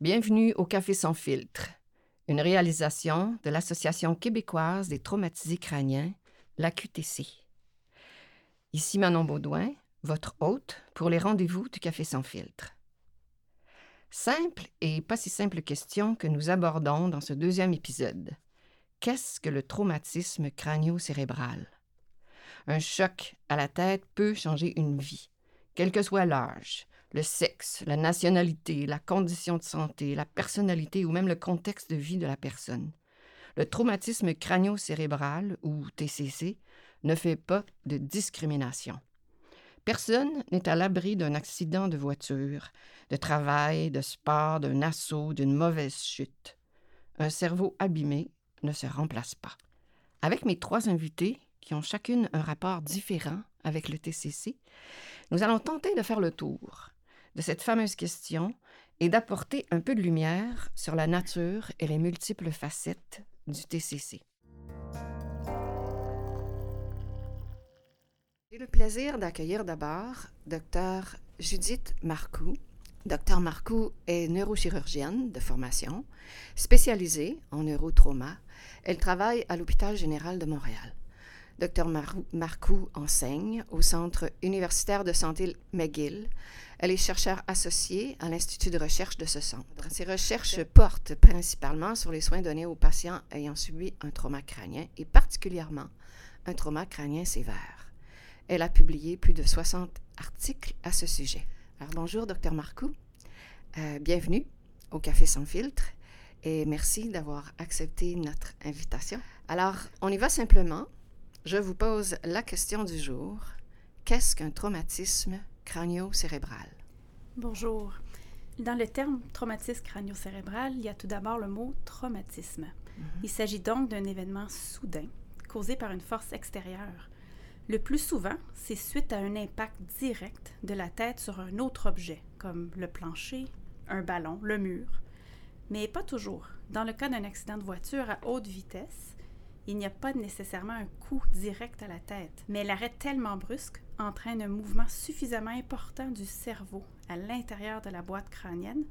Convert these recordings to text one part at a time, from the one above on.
Bienvenue au Café sans filtre, une réalisation de l'Association québécoise des traumatisés crâniens, la QTC. Ici Manon Baudouin, votre hôte pour les rendez-vous du Café sans filtre. Simple et pas si simple question que nous abordons dans ce deuxième épisode. Qu'est-ce que le traumatisme crânio-cérébral? Un choc à la tête peut changer une vie, quel que soit l'âge, le sexe, la nationalité, la condition de santé, la personnalité ou même le contexte de vie de la personne. Le traumatisme crânio-cérébral, ou TCC, ne fait pas de discrimination. Personne n'est à l'abri d'un accident de voiture, de travail, de sport, d'un assaut, d'une mauvaise chute. Un cerveau abîmé ne se remplace pas. Avec mes trois invités, qui ont chacune un rapport différent avec le TCC, nous allons tenter de faire le tour de cette fameuse question et d'apporter un peu de lumière sur la nature et les multiples facettes du TCC. J'ai le plaisir d'accueillir d'abord Dr Judith Marcoux. Dr Marcoux est neurochirurgienne de formation, spécialisée en neurotrauma. Elle travaille à l'hôpital général de Montréal. Dr Marcoux enseigne au Centre universitaire de santé McGill. Elle est chercheure associée à l'Institut de recherche de ce centre. Ses recherches portent principalement sur les soins donnés aux patients ayant subi un trauma crânien et particulièrement un trauma crânien sévère. Elle a publié plus de 60 articles à ce sujet. Alors bonjour, Dr Marcoux. Euh, bienvenue au Café sans filtre et merci d'avoir accepté notre invitation. Alors, on y va simplement je vous pose la question du jour. Qu'est-ce qu'un traumatisme crânio-cérébral? Bonjour. Dans le terme traumatisme crânio-cérébral, il y a tout d'abord le mot traumatisme. Mhm. Il s'agit donc d'un événement soudain causé par une force extérieure. Le plus souvent, c'est suite à un impact direct de la tête sur un autre objet, comme le plancher, un ballon, le mur. Mais pas toujours. Dans le cas d'un accident de voiture à haute vitesse, il n'y a pas nécessairement un coup direct à la tête, mais l'arrêt tellement brusque entraîne un mouvement suffisamment important du cerveau à l'intérieur de la boîte crânienne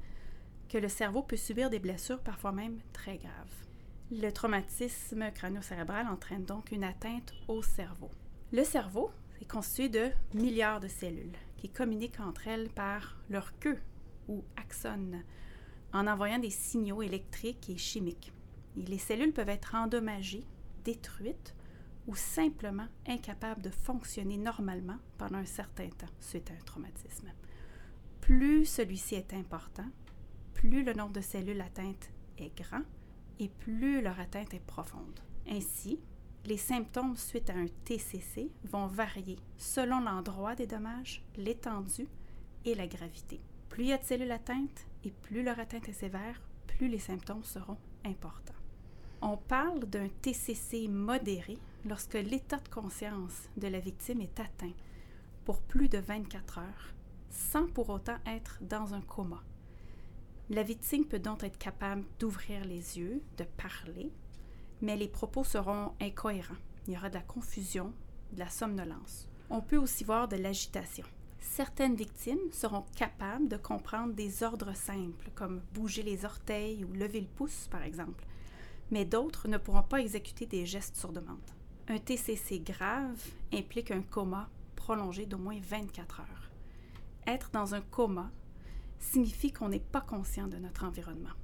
que le cerveau peut subir des blessures parfois même très graves. Le traumatisme crânio-cérébral entraîne donc une atteinte au cerveau. Le cerveau est constitué de milliards de cellules qui communiquent entre elles par leur queue ou axone en envoyant des signaux électriques et chimiques. les cellules peuvent être endommagées détruite ou simplement incapable de fonctionner normalement pendant un certain temps suite à un traumatisme. Plus celui-ci est important, plus le nombre de cellules atteintes est grand et plus leur atteinte est profonde. Ainsi, les symptômes suite à un TCC vont varier selon l'endroit des dommages, l'étendue et la gravité. Plus il y a de cellules atteintes et plus leur atteinte est sévère, plus les symptômes seront importants. On parle d'un TCC modéré lorsque l'état de conscience de la victime est atteint pour plus de 24 heures, sans pour autant être dans un coma. La victime peut donc être capable d'ouvrir les yeux, de parler, mais les propos seront incohérents. Il y aura de la confusion, de la somnolence. On peut aussi voir de l'agitation. Certaines victimes seront capables de comprendre des ordres simples, comme bouger les orteils ou lever le pouce, par exemple, mais d'autres ne pourront pas exécuter des gestes sur demande. Un TCC grave implique un coma prolongé d'au moins 24 heures. Être dans un coma signifie qu'on n'est pas conscient de notre environnement.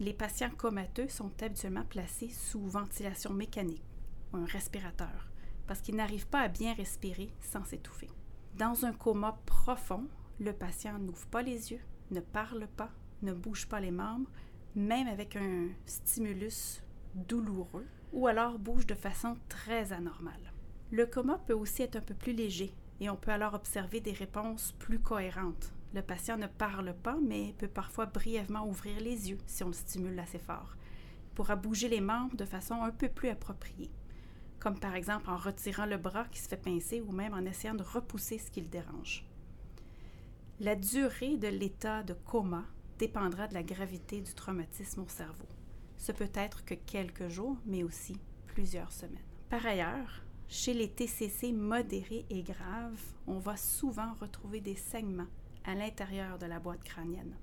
Les patients comateux sont habituellement placés sous ventilation mécanique ou un respirateur parce qu'ils n'arrivent pas à bien respirer sans s'étouffer. Dans un coma profond, le patient n'ouvre pas les yeux, ne parle pas, ne bouge pas les membres, même avec un stimulus douloureux, ou alors bouge de façon très anormale. Le coma peut aussi être un peu plus léger et on peut alors observer des réponses plus cohérentes. Le patient ne parle pas, mais peut parfois brièvement ouvrir les yeux si on le stimule assez fort. Il pourra bouger les membres de façon un peu plus appropriée, comme par exemple en retirant le bras qui se fait pincer ou même en essayant de repousser ce qui le dérange. La durée de l'état de coma dépendra de la gravité du traumatisme au cerveau. Ce peut être que quelques jours, mais aussi plusieurs semaines. Par ailleurs, chez les TCC modérés et graves, on va souvent retrouver des saignements à l'intérieur de la boîte crânienne.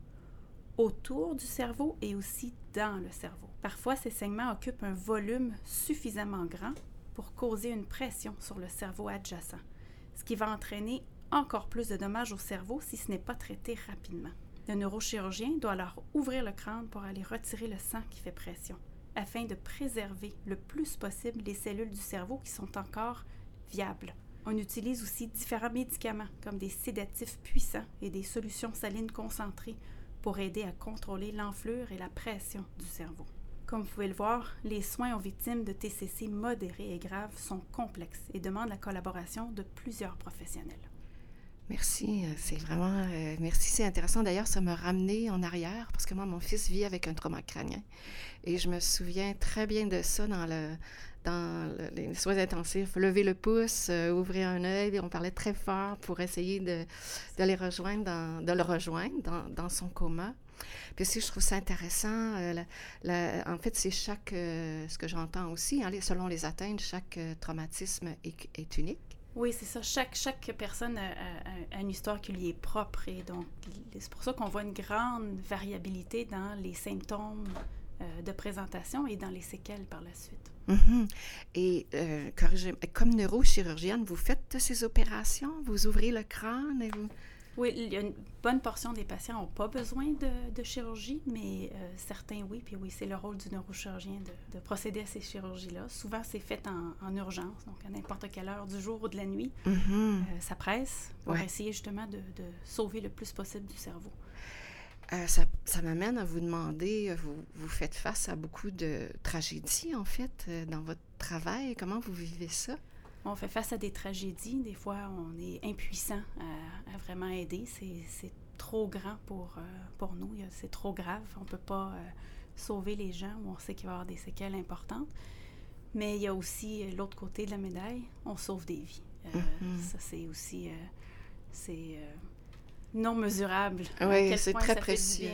autour du cerveau et aussi dans le cerveau. Parfois, ces saignements occupent un volume suffisamment grand pour causer une pression sur le cerveau adjacent, ce qui va entraîner encore plus de dommages au cerveau si ce n'est pas traité rapidement. Le neurochirurgien doit alors ouvrir le crâne pour aller retirer le sang qui fait pression, afin de préserver le plus possible les cellules du cerveau qui sont encore viables. On utilise aussi différents médicaments comme des sédatifs puissants et des solutions salines concentrées pour aider à contrôler l'enflure et la pression du cerveau. Comme vous pouvez le voir, les soins aux victimes de TCC modérés et graves sont complexes et demandent la collaboration de plusieurs professionnels. Merci, euh, c'est vraiment euh, merci, c'est intéressant. D'ailleurs, ça m'a ramené en arrière parce que moi, mon fils vit avec un trauma crânien et je me souviens très bien de ça dans le dans les soins intensifs, lever le pouce, euh, ouvrir un œil, on parlait très fort pour essayer de, le rejoindre dans, son coma. Puis aussi, je trouve ça intéressant. Euh, en fait, c'est chaque, ce que j'entends aussi, hein, selon les atteintes, chaque traumatisme est, unique. Oui, c'est ça. Chaque, chaque personne a, une histoire qui lui est propre. Et donc, c'est pour ça qu'on voit une grande variabilité dans les symptômes de présentation et dans les séquelles par la suite. Mhm. Et euh, comme neurochirurgienne, vous faites ces opérations? Vous ouvrez le crâne et vous... Oui, il y a une bonne portion des patients n'ont pas besoin de, chirurgie, mais euh, certains oui. Puis oui, c'est le rôle du neurochirurgien de, procéder à ces chirurgies-là. Souvent, c'est fait en, urgence, donc à n'importe quelle heure du jour ou de la nuit. Mhm. Euh, ça presse pour essayer justement de, sauver le plus possible du cerveau. Euh, ça, ça m'amène à vous demander, vous, vous, faites face à beaucoup de tragédies, en fait, dans votre travail. Comment vous vivez ça? On fait face à des tragédies. Des fois, on est impuissant à, vraiment aider. C'est trop grand pour, pour nous. C'est trop grave. On ne peut pas sauver les gens où on sait qu'il va y avoir des séquelles importantes. Mais il y a aussi l'autre côté de la médaille. On sauve des vies. Mm-hmm. Ça, c'est aussi... c'est non mesurable. Oui, c'est très précieux.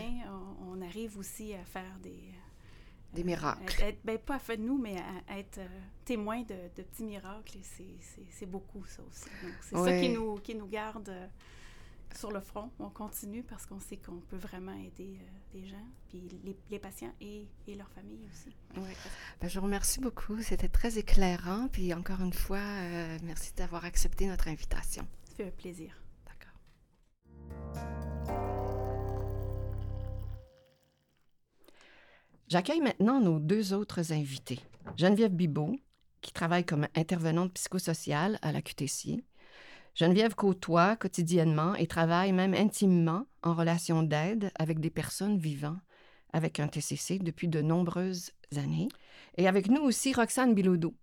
On, arrive aussi à faire des... Des miracles. Être, ben, pas à faire de nous, mais à, être euh, témoin de, petits miracles. C'est beaucoup, ça aussi. C'est ça qui nous, qui nous garde euh, sur le front. On continue parce qu'on sait qu'on peut vraiment aider euh, les gens, puis les, les patients et, et leurs familles aussi. Oui. Ben, je vous remercie beaucoup. C'était très éclairant. Puis encore une fois, merci d'avoir accepté notre invitation. Ça fait un plaisir. J'accueille maintenant nos deux autres invités. Geneviève Bibot, qui travaille comme intervenante psychosociale à la QTC. Geneviève côtoie quotidiennement et travaille même intimement en relation d'aide avec des personnes vivant avec un TCC depuis de nombreuses années. Et avec nous aussi Roxane Bilodeau,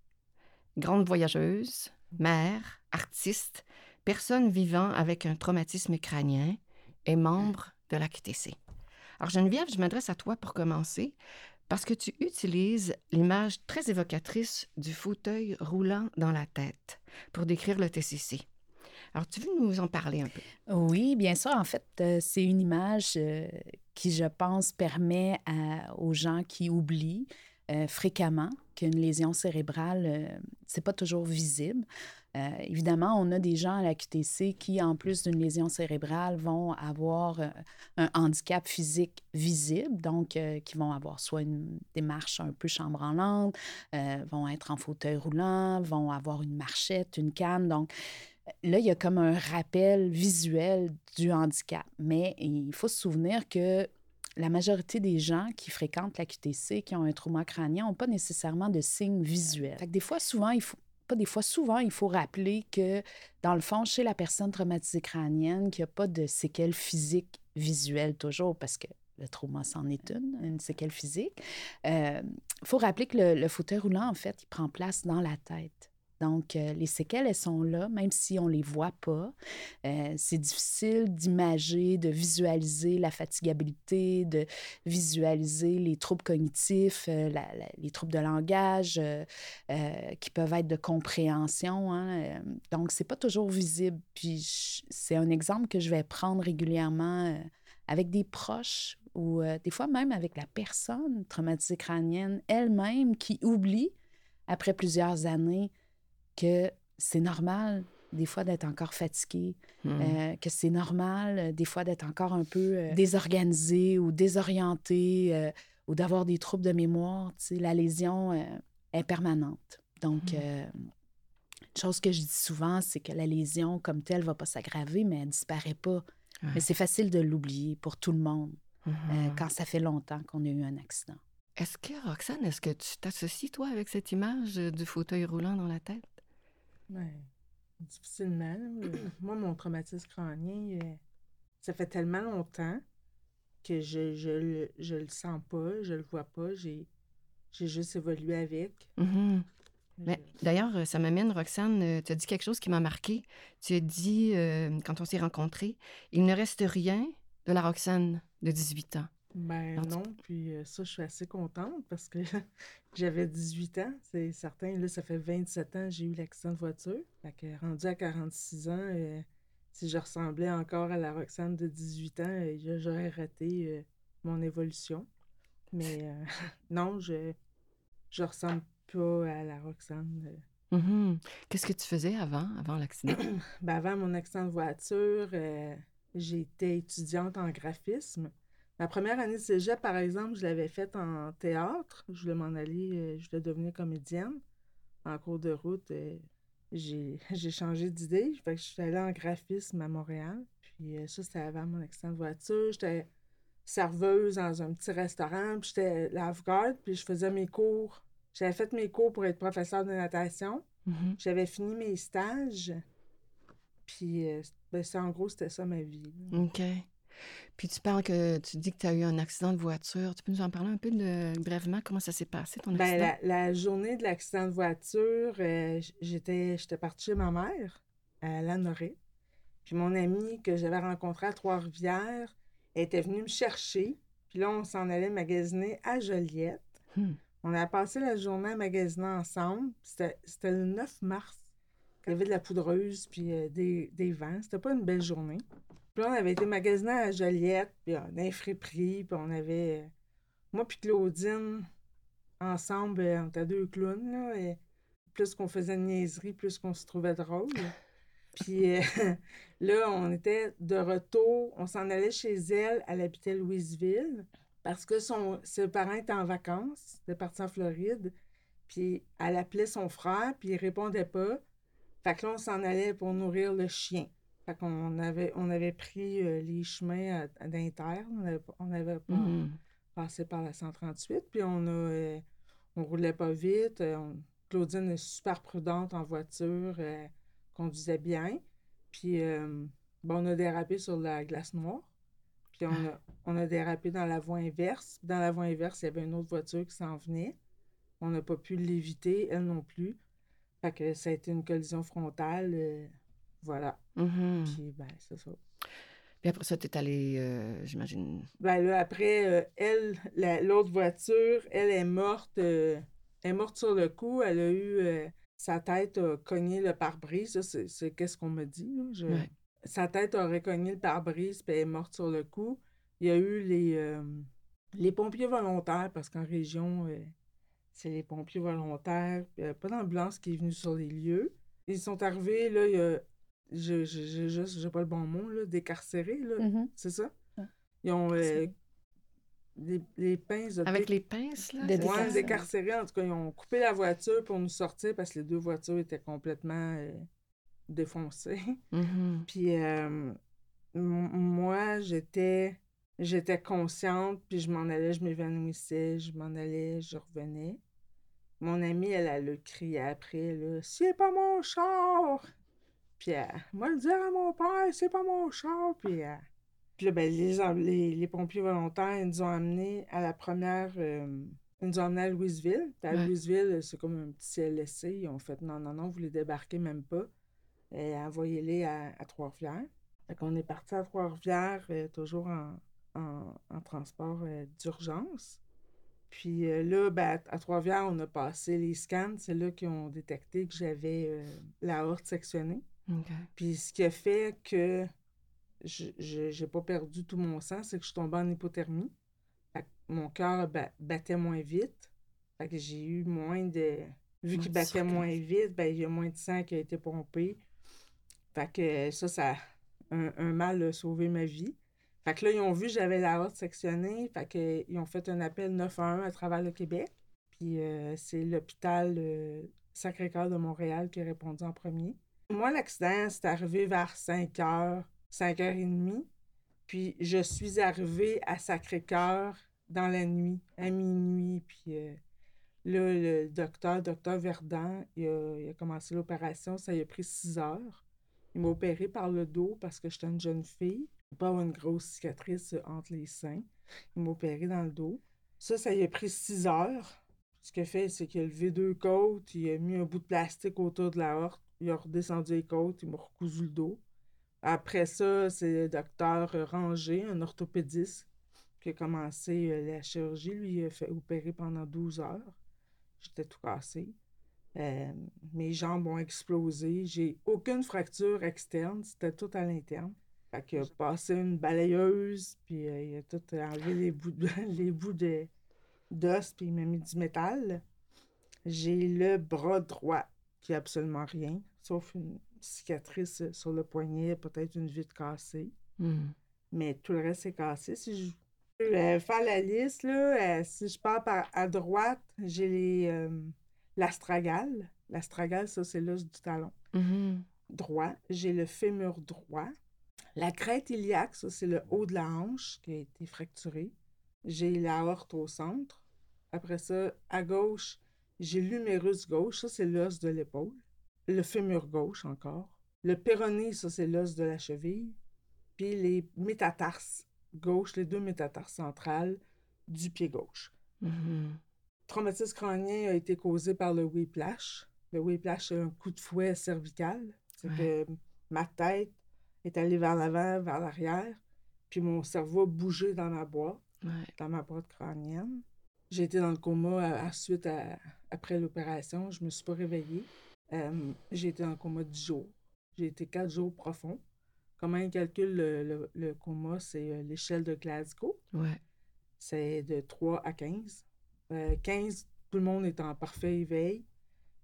grande voyageuse, mère, artiste, personne vivant avec un traumatisme crânien et membre de la QTC. Alors Geneviève, je m'adresse à toi pour commencer parce que tu utilises l'image très évocatrice du fauteuil roulant dans la tête pour décrire le TCC. Alors, tu veux nous en parler un peu? Oui, bien sûr. En fait, euh, c'est une image euh, qui, je pense, permet aux gens qui oublient euh, fréquemment qu'une lésion cérébrale, c'est pas toujours visible. Euh, évidemment, on a des gens à la QTC qui, en plus d'une lésion cérébrale, vont avoir euh, un handicap physique visible, donc euh, qui vont avoir soit une démarche un peu chambranlante, vont être en fauteuil roulant, vont avoir une marchette, une canne. Donc, là, il y a comme un rappel visuel du handicap. Mais il faut se souvenir que la majorité des gens qui fréquentent la QTC, qui ont un trauma crânien, n'ont pas nécessairement de signes visuels. des fois, souvent, il faut, des fois, souvent, il faut rappeler que, dans le fond, chez la personne traumatisée crânienne, qu'il n'y a pas de séquelles physiques visuelles toujours, parce que le trauma, c'en est une, une séquelle physique. Il euh, faut rappeler que le, le fauteuil roulant, en fait, il prend place dans la tête. Donc, euh, les séquelles, elles sont là, même si on ne les voit pas. Euh, c'est difficile d'imager, de visualiser la fatigabilité, de visualiser les troubles cognitifs, euh, les troubles de langage qui peuvent être de compréhension. Hein. Donc, ce n'est pas toujours visible. Puis, c'est un exemple que je vais prendre régulièrement avec des proches ou des fois même avec la personne traumatisée crânienne elle-même qui oublie, après plusieurs années, que c'est normal des fois d'être encore fatigué, Hmm. euh, que c'est normal, euh, des fois d'être encore un peu euh, désorganisé ou désorienté euh, ou d'avoir des troubles de mémoire. Tu sais, la lésion est permanente. Donc, euh, une chose que je dis souvent, c'est que la lésion comme telle va pas s'aggraver, mais elle disparaît pas. Ouais. Mais c'est facile de l'oublier pour tout le monde Mhm. quand ça fait longtemps qu'on a eu un accident. Est-ce que, Roxane, est-ce que tu t'associes, toi, avec cette image du fauteuil roulant dans la tête? Ouais, difficilement. Moi, mon traumatisme crânien, euh, ça fait tellement longtemps que je, je, le, je le sens pas, je le vois pas. J'ai, j'ai juste évolué avec. Mhm. Je- Ben, D'ailleurs, ça m'amène, Roxane, euh, tu as dit quelque chose qui m'a marqué. Tu as dit, euh, quand on s'est rencontrés, il ne reste rien de la Roxane de 18 ans. Ben Alors, tu- non, puis euh, ça, je suis assez contente parce que j'avais 18 ans, c'est certain. Là, ça fait 27 ans que j'ai eu l'accident de voiture. Fait que rendu à 46 ans, euh, si je ressemblais encore à la Roxane de 18 ans, euh, j'aurais raté mon évolution. Mais non, je je ressemble pas à la Roxane. Mhm. Qu'est-ce que tu faisais avant, avant l'accident? Ben, avant mon accident de voiture, j'étais étudiante en graphisme. Ma première année de cégep, par exemple, je l'avais faite en théâtre. Je voulais m'en aller, euh, je voulais devenir comédienne. En cours de route, euh, j'ai j'ai changé d'idée. Fait que je suis allée en graphisme à Montréal. Puis euh, ça, c'était avant mon accident de voiture. J'étais serveuse dans un petit restaurant, puis j'étais lave-garde, puis je faisais mes cours. J'avais fait mes cours pour être professeur de natation. Mhm. J'avais fini mes stages. Puis, euh, ben, en gros, c'était ça ma vie. là. OK. Puis tu parles que tu dis que tu as eu un accident de voiture. Tu peux nous en parler un peu de, brièvement comment ça s'est passé, ton Ben, accident? la, la journée de l'accident de voiture, euh, j'étais, j'étais partie chez ma mère, à Lanoré. Puis mon amie que j'avais rencontrée à Trois-Rivières était venue me chercher. Puis là, on s'en allait magasiner à Joliette. Hmm. On a passé la journée à magasiner ensemble. C'était c'était le 9 mars. Il y avait de la poudreuse puis euh, des, des vents. C'était pas une belle journée. Puis là, on avait été magasiner à Joliette, puis on a friperie, puis on avait... euh, moi puis Claudine, ensemble, euh, on était deux clowns, là. Et plus qu'on faisait de niaiseries, plus qu'on se trouvait drôle. Puis euh, là, on était de retour. On s'en allait chez elle. Elle habitait Louisville parce que son, ses parents étaient en vacances. Étaient partis en Floride. Puis elle appelait son frère, puis il répondait pas. Fait que là, on s'en allait pour nourrir le chien. Fait qu'on avait, on avait pris euh, les chemins d'Inter. On avait, pas- on avait pas Mhm. passé par la 138. Puis on a, euh, on roulait pas vite. euh, on- Claudine est super prudente en voiture, euh, conduisait bien. Puis bon, on a dérapé sur la glace noire. Puis on a, on a dérapé dans la voie inverse. Dans la voie inverse, il y avait une autre voiture qui s'en venait. On n'a pas pu l'éviter, elle non plus. Fait que ça a été une collision frontale. euh, Mhm. Puis ben, c'est ça. Puis après ça, tu es allé, euh, j'imagine. Ben là, après, euh, elle, la- l'autre voiture, elle est morte. euh, elle est morte sur le coup. Elle a eu euh, sa tête a cogné le pare-brise. Ça, c'est, qu'est-ce qu'on me dit. là? Je- Ouais. Sa tête aurait cogné le pare-brise, puis elle est morte sur le coup. Il y a eu les, euh, les pompiers volontaires, parce qu'en région, euh, c'est les pompiers volontaires. Il n'y a pas d'ambulance qui est venue sur les lieux. Ils sont arrivés, là, il y a. Je, je, je, juste, j'ai pas le bon mot, là, décarcérés, là. Mhm. C'est ça? Ils ont euh, les, les pinces de Avec les pinces, là? De c'est Ouais, décarcérés. En tout cas, ils ont coupé la voiture pour nous sortir parce que les deux voitures étaient complètement euh, défoncées. Mhm. Puis euh, m- moi, j'étais j'étais consciente, puis je m'en allais, je m'évanouissais, je m'en allais, je revenais. Mon amie, elle, elle a crié après, là, « C'est pas mon char! » Puis elle, moi, le dire à mon père, « C'est pas mon char! » Puis, euh, puis là, ben, les, les, les pompiers volontaires, ils nous ont amenés à la première... euh, ils nous ont amenés à Louisville. Puis à Ouais. Louisville, c'est comme un petit CLSC. Ils ont fait, « Non, non, non, vous les débarquez même pas. » Et envoyez-les à, à Trois-Rivières. Fait qu'on est parti à Trois-Rivières, euh, toujours en, en, en transport euh, d'urgence. Puis euh, là, ben, à Trois-Rivières, on a passé les scans. C'est là qu'ils ont détecté que j'avais euh, la horte sectionnée. Puis ce qui a fait que je n'ai pas perdu tout mon sang, c'est que je suis tombée en hypothermie. Fait que mon cœur ba- battait moins vite. Fait que j'ai eu moins de... Vu qu'il battait moins vite, ben, il y a moins de sang qui a été pompé. Fait que ça, ça un, un mal a sauvé ma vie. Fait que là, ils ont vu que j'avais la horte sectionnée. Fait qu'ils ont fait un appel 911 à travers le Québec. Puis euh, c'est l'hôpital euh, Sacré-Cœur de Montréal qui a répondu en premier. Moi, l'accident, c'est arrivé vers 5 h, 5 h 30. Puis je suis arrivée à Sacré-Cœur dans la nuit, à minuit. Puis euh, là, le docteur, docteur Verdun, il a, commencé l'opération. Ça a pris 6 heures. Il m'a opéré par le dos parce que j'étais une jeune fille. Pas une grosse cicatrice entre les seins. Il m'a opéré dans le dos. Ça, ça a pris 6 heures. Ce qu'il a fait, c'est qu'il a levé deux côtes, il a mis un bout de plastique autour de la horte, il a redescendu les côtes, il m'a recousu le dos. Après ça, c'est le docteur Ranger, un orthopédiste, qui a commencé euh, la chirurgie. Lui, il a fait opérer pendant 12 heures. J'étais tout cassé. Euh, mes jambes ont explosé. J'ai aucune fracture externe. C'était tout à l'interne. Fait a passé une balayeuse, puis euh, il a tout enlevé les bouts les bouts de, d'os, puis il m'a mis du métal. J'ai le bras droit qui a absolument rien, sauf une cicatrice sur le poignet, peut-être une vitre cassée. Hmm. Mais tout le reste est cassé. Si je peux euh, faire la liste, là, euh, si je pars par, à droite, j'ai les, euh, l'astragale. L'astragale, ça, c'est l'os du talon Mhm. droit. J'ai le fémur droit. La crête iliaque, ça, c'est le haut de la hanche qui a été fracturé. J'ai la horte au centre. Après ça, à gauche, j'ai l'humérus gauche, ça, c'est l'os de l'épaule. Le fémur gauche encore. Le péroné, ça, c'est l'os de la cheville. Puis les métatarses gauche, les deux métatarses centrales du pied gauche. Mhm. Traumatisme crânien a été causé par le whiplash. Le whiplash, c'est un coup de fouet cervical. C'est Ouais. que ma tête est allée vers l'avant, vers l'arrière, puis mon cerveau a bougé dans ma boîte, Ouais. dans ma boîte crânienne. J'ai été dans le coma à- à- suite à- après l'opération. Je me suis pas réveillée. Euh, j'ai été le coma 10 jours. J'ai été quatre jours profond. Comment ils calculent le, le- le coma? C'est euh, l'échelle de Glasgow. Ouais. C'est de 3 à 15. Euh, 15, tout le monde est en parfait éveil.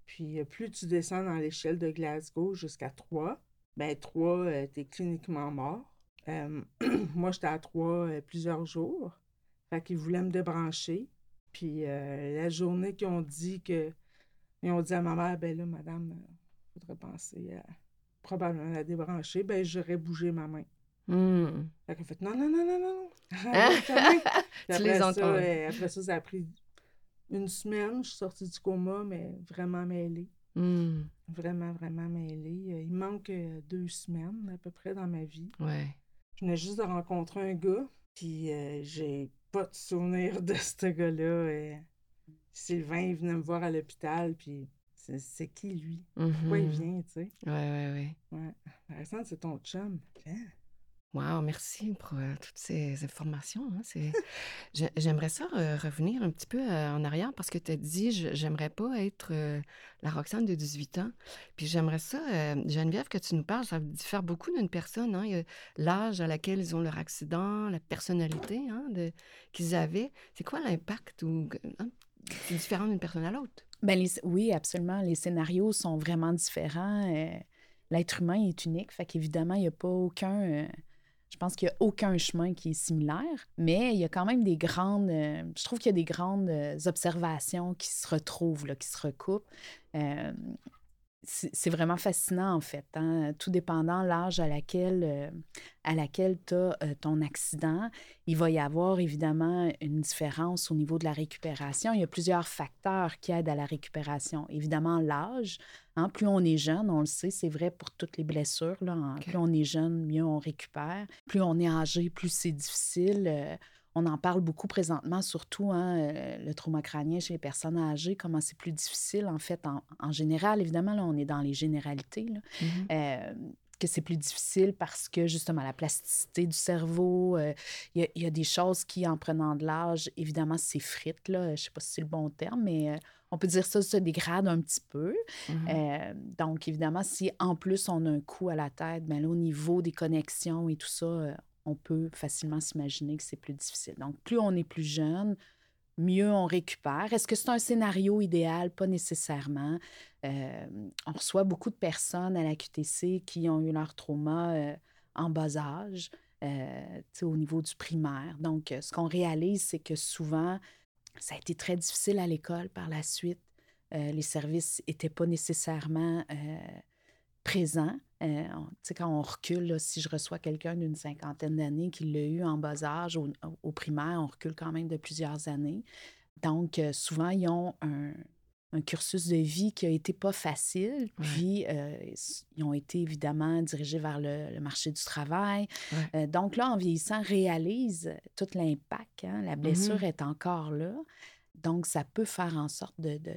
Puis euh, plus tu descends dans l'échelle de Glasgow jusqu'à 3, ben 3, euh, t'es cliniquement mort. Euh, moi, j'étais à 3 euh, plusieurs jours. Fait qu'ils voulaient me débrancher. Puis euh, la journée qu'ils ont dit que. Ils ont dit à ma mère, ben là, madame, euh, faudrait penser à probablement la débrancher. Ben, j'aurais bougé ma main. Hmm. Fait qu'elle fait non, non, non, non, non. Tu les ça, entends. après ça, ça a pris une semaine. Je suis sortie du coma, mais vraiment mêlée. Hmm. Vraiment, vraiment mêlée. Euh, Il manque euh, deux semaines à peu près dans ma vie. Ouais. Je venais juste de rencontrer un gars, puis euh, j'ai pas de souvenir de ce gars-là. euh. Sylvain, il venait me voir à l'hôpital, puis c'est qui lui? Pourquoi il Mhm. vient, tu sais? Ouais, ouais, ouais. Ouais. Alexandre, c'est ton chum. Hein? Wow, merci pour euh, toutes ces informations. hein, J'aimerais ça euh, revenir un petit peu euh, en arrière parce que tu as dit je- j'aimerais pas être la Roxane de 18 ans. Puis j'aimerais ça, Geneviève, que tu nous parles, ça diffère beaucoup d'une personne. hein, L'âge à laquelle ils ont leur accident, la personnalité hein, qu'ils avaient. C'est quoi l'impact ou c'est différent d'une personne à l'autre? Ben, oui, absolument. Les scénarios sont vraiment différents. euh, L'être humain est unique, fait qu'évidemment, il n'y a pas aucun. euh, je pense qu'il n'y a aucun chemin qui est similaire, mais il y a quand même des grandes. euh, je trouve qu'il y a des grandes observations qui se retrouvent, là, qui se recoupent. Euh, c'est vraiment fascinant, en fait. hein. Tout dépendant l'âge à laquelle, euh, à laquelle tu as ton accident, il va y avoir évidemment une différence au niveau de la récupération. Il y a plusieurs facteurs qui aident à la récupération. Évidemment, l'âge. hein, plus on est jeune, on le sait, c'est vrai pour toutes les blessures. Là, hein. Plus on est jeune, mieux on récupère. Plus on est âgé, plus c'est difficile. Euh, on en parle beaucoup présentement, surtout hein, euh, le trauma crânien chez les personnes âgées, comment c'est plus difficile en fait en, en général. Évidemment, là, on est dans les généralités. là. Mhm. Euh, que c'est plus difficile parce que justement la plasticité du cerveau, euh, il y, a- il y a des choses qui, en prenant de l'âge, évidemment, s'effritent. Je ne sais pas si c'est le bon terme, mais euh, on peut dire ça se dégrade un petit peu. Euh, donc, évidemment, si en plus on a un coup à la tête, ben là, au niveau des connexions et tout ça, on peut facilement s'imaginer que c'est plus difficile. Donc, plus on est plus jeune, mieux on récupère. Est-ce que c'est un scénario idéal? Pas nécessairement. Euh, on reçoit beaucoup de personnes à la QTC qui ont eu leur trauma euh, en bas âge, euh, au niveau du primaire. Donc, ce qu'on réalise, c'est que souvent, ça a été très difficile à l'école par la suite. les services n'étaient pas nécessairement présents. Quand on recule, si je reçois quelqu'un d'une cinquantaine d'années qui l'a eu en bas âge au, au, primaire, on recule quand même de plusieurs années. Donc, souvent, ils ont un, un cursus de vie qui a été pas facile. Puis, euh, ils ont été évidemment dirigés vers le, marché du travail. Euh, donc là, en vieillissant, réalise tout l'impact. Hein. La blessure mm-hmm. est encore là. Donc, ça peut faire en sorte de, de,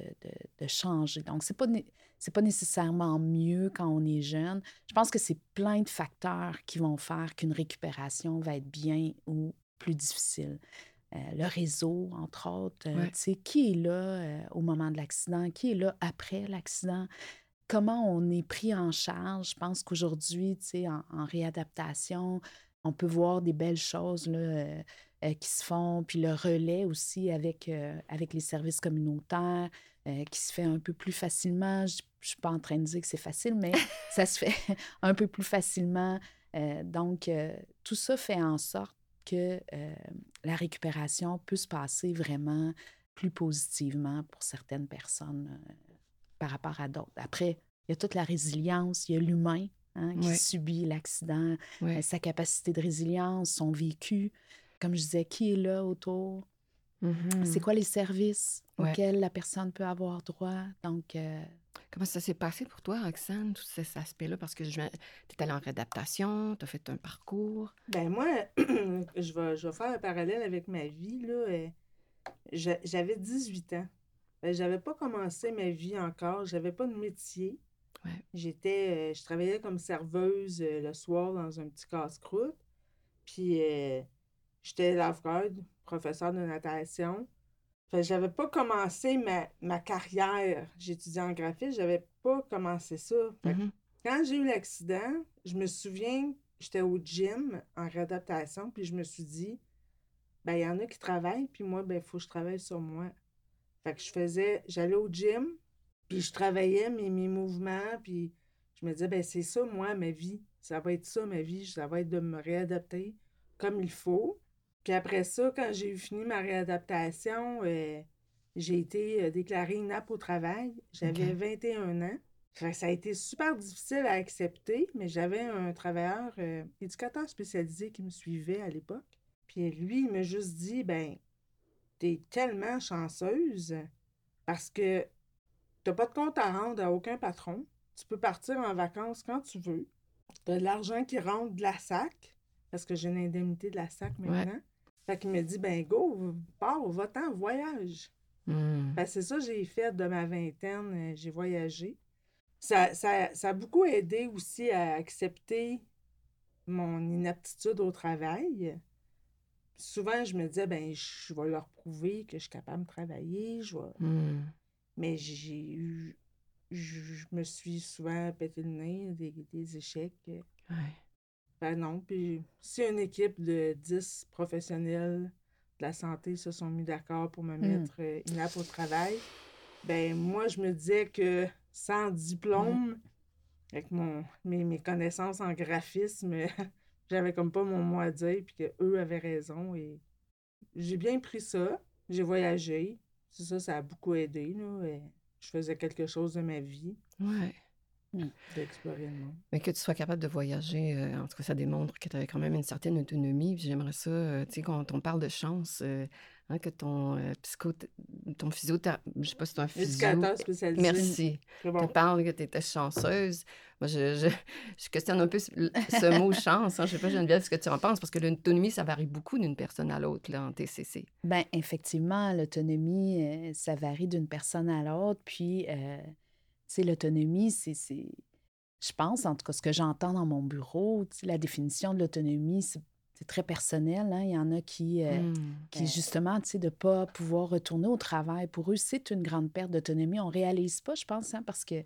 de, changer. Donc, ce n'est pas, pas nécessairement mieux quand on est jeune. Je pense que c'est plein de facteurs qui vont faire qu'une récupération va être bien ou plus difficile. Euh, le réseau, entre autres. Euh, sais, Qui est là euh, au moment de l'accident? Qui est là après l'accident? Comment on est pris en charge? Je pense qu'aujourd'hui, en, en réadaptation, on peut voir des belles choses là, qui se font, puis le relais aussi avec, avec les services communautaires qui se fait un peu plus facilement. Je ne suis pas en train de dire que c'est facile, mais ça se fait un peu plus facilement. donc, tout ça fait en sorte que euh, la récupération peut se passer vraiment plus positivement pour certaines personnes euh, par rapport à d'autres. Après, il y a toute la résilience, il y a l'humain hein, qui subit l'accident, euh, sa capacité de résilience, son vécu. Comme je disais, qui est là autour? C'est mm-hmm. quoi les services auxquels la personne peut avoir droit? Donc, Comment ça s'est passé pour toi, Roxane, tout cet aspect-là? Parce que tu es allée en réadaptation, tu as fait un parcours. Ben moi, je, vais, je vais faire un parallèle avec ma vie. Là. Euh, j'avais 18 ans. Ben, j'avais pas commencé ma vie encore. J'avais pas de métier. J'étais, euh, je travaillais comme serveuse euh, le soir dans un petit casse-croûte. Puis j'étais lifeguard, professeur de natation j'avais pas commencé ma, carrière. J'étudiais en graphisme, j'avais pas commencé ça. Mm-hmm. Quand j'ai eu l'accident, je me souviens, j'étais au gym en réadaptation, puis je me suis dit, ben, il y en a qui travaillent, puis moi, ben, il faut que je travaille sur moi. Fait que je faisais, j'allais au gym, puis je travaillais mes, mes mouvements, puis je me disais, ben, c'est ça, moi, ma vie. Ça va être ça, ma vie. Ça va être de me réadapter comme il faut. Puis après ça, quand j'ai eu fini ma réadaptation, euh, j'ai été euh, déclarée inapte au travail. J'avais 21 ans. ça a été super difficile à accepter, mais j'avais un travailleur euh, éducateur spécialisé qui me suivait à l'époque. Puis lui, il m'a juste dit ben, t'es tellement chanceuse parce que t'as pas de compte à rendre à aucun patron. Tu peux partir en vacances quand tu veux. T'as de l'argent qui rentre de la SAC, parce que j'ai une indemnité de la SAC maintenant. Fait qu'il me dit, ben go, pars, va-t'en, voyage. Hmm. c'est ça que j'ai fait de ma vingtaine, euh, j'ai voyagé. Ça, ça, ça, a beaucoup aidé aussi à accepter mon inaptitude au travail. Souvent, je me disais, ben je vais leur prouver que je suis capable de travailler. Je hmm. Mais j'ai eu. Je, me suis souvent pété le nez, des, des échecs. Ouais. Ben non. Puis si une équipe de 10 professionnels de la santé se sont mis d'accord pour me hmm. mettre euh, inapte au travail, ben moi, je me disais que sans diplôme, avec mon, mes, connaissances en graphisme, j'avais comme pas mon mot à dire, puis qu'eux avaient raison. Et j'ai bien pris ça. J'ai voyagé. C'est ça, ça a beaucoup aidé. Là. Je faisais quelque chose de ma vie. Ouais. Mmh. D'explorer le monde. Mais que tu sois capable de voyager, euh, en tout cas, ça démontre que tu avais quand même une certaine autonomie. J'aimerais ça, euh, tu sais, quand on parle de chance, euh, hein, que ton psycho, ton physiothérapeute, je sais pas si c'est un physio. spécialisé. Merci. Tu parles que tu étais chanceuse. Moi, je, je, je, questionne un peu ce, mot chance. Hein. Je sais pas, Geneviève, ce que tu en penses, parce que l'autonomie, ça varie beaucoup d'une personne à l'autre, là, en TCC. Bien, effectivement, l'autonomie, ça varie d'une personne à l'autre. Puis sais, l'autonomie, c'est, je pense, en tout cas, ce que j'entends dans mon bureau, la définition de l'autonomie, c'est, très personnel. Hein. Il y en a qui, euh, mmh, qui justement, tu sais, de ne pas pouvoir retourner au travail, pour eux, c'est une grande perte d'autonomie. On ne réalise pas, je pense, hein, parce que